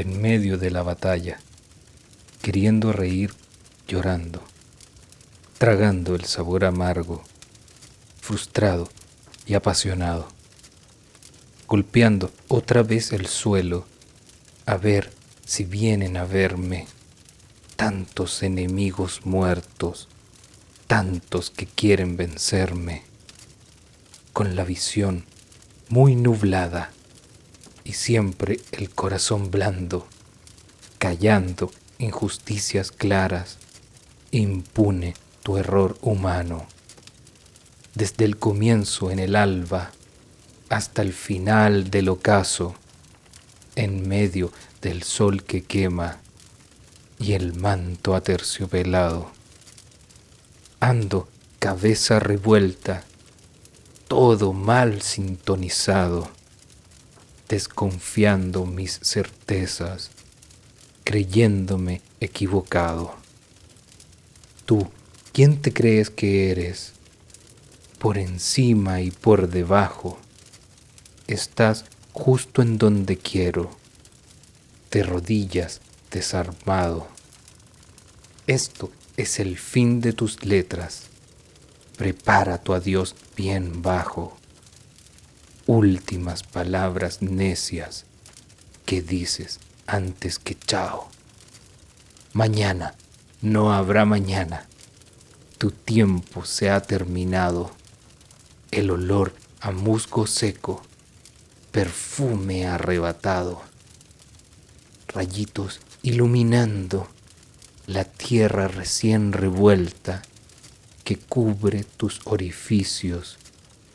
en medio de la batalla, queriendo reír, llorando, tragando el sabor amargo, frustrado y apasionado, golpeando otra vez el suelo, a ver si vienen a verme tantos enemigos muertos, tantos que quieren vencerme, con la visión muy nublada y siempre el corazón blando, callando injusticias claras, impune tu error humano. Desde el comienzo en el alba hasta el final del ocaso, en medio del sol que quema y el manto aterciopelado. Ando cabeza revuelta, todo mal sintonizado, desconfiando mis certezas, creyéndome equivocado. Tú, ¿quién te crees que eres? Por encima y por debajo, estás justo en donde quiero, de rodillas desarmado. Esto es el fin de tus letras. Prepara tu adiós bien bajo. Últimas palabras necias que dices antes que chao. Mañana, no habrá mañana. Tu tiempo se ha terminado. El olor a musgo seco perfume arrebatado, rayitos iluminando la tierra recién revuelta que cubre tus orificios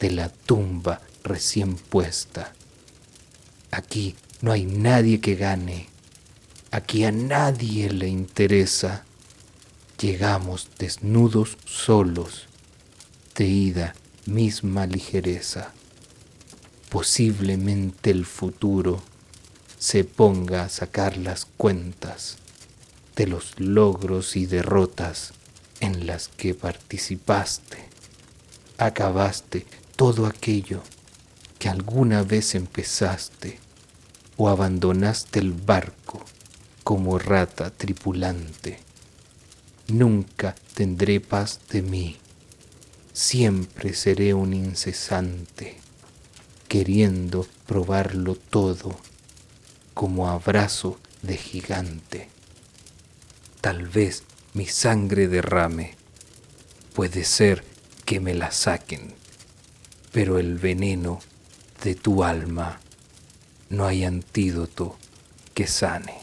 de la tumba recién puesta. Aquí no hay nadie que gane, aquí a nadie le interesa. Llegamos desnudos solos, de ida misma ligereza posiblemente el futuro se ponga a sacar las cuentas de los logros y derrotas en las que participaste. Acabaste todo aquello que alguna vez empezaste o abandonaste el barco como rata tripulante. Nunca tendré paz de mí, siempre seré un incesante queriendo probarlo todo como abrazo de gigante. Tal vez mi sangre derrame, puede ser que me la saquen, pero el veneno de tu alma no hay antídoto que sane.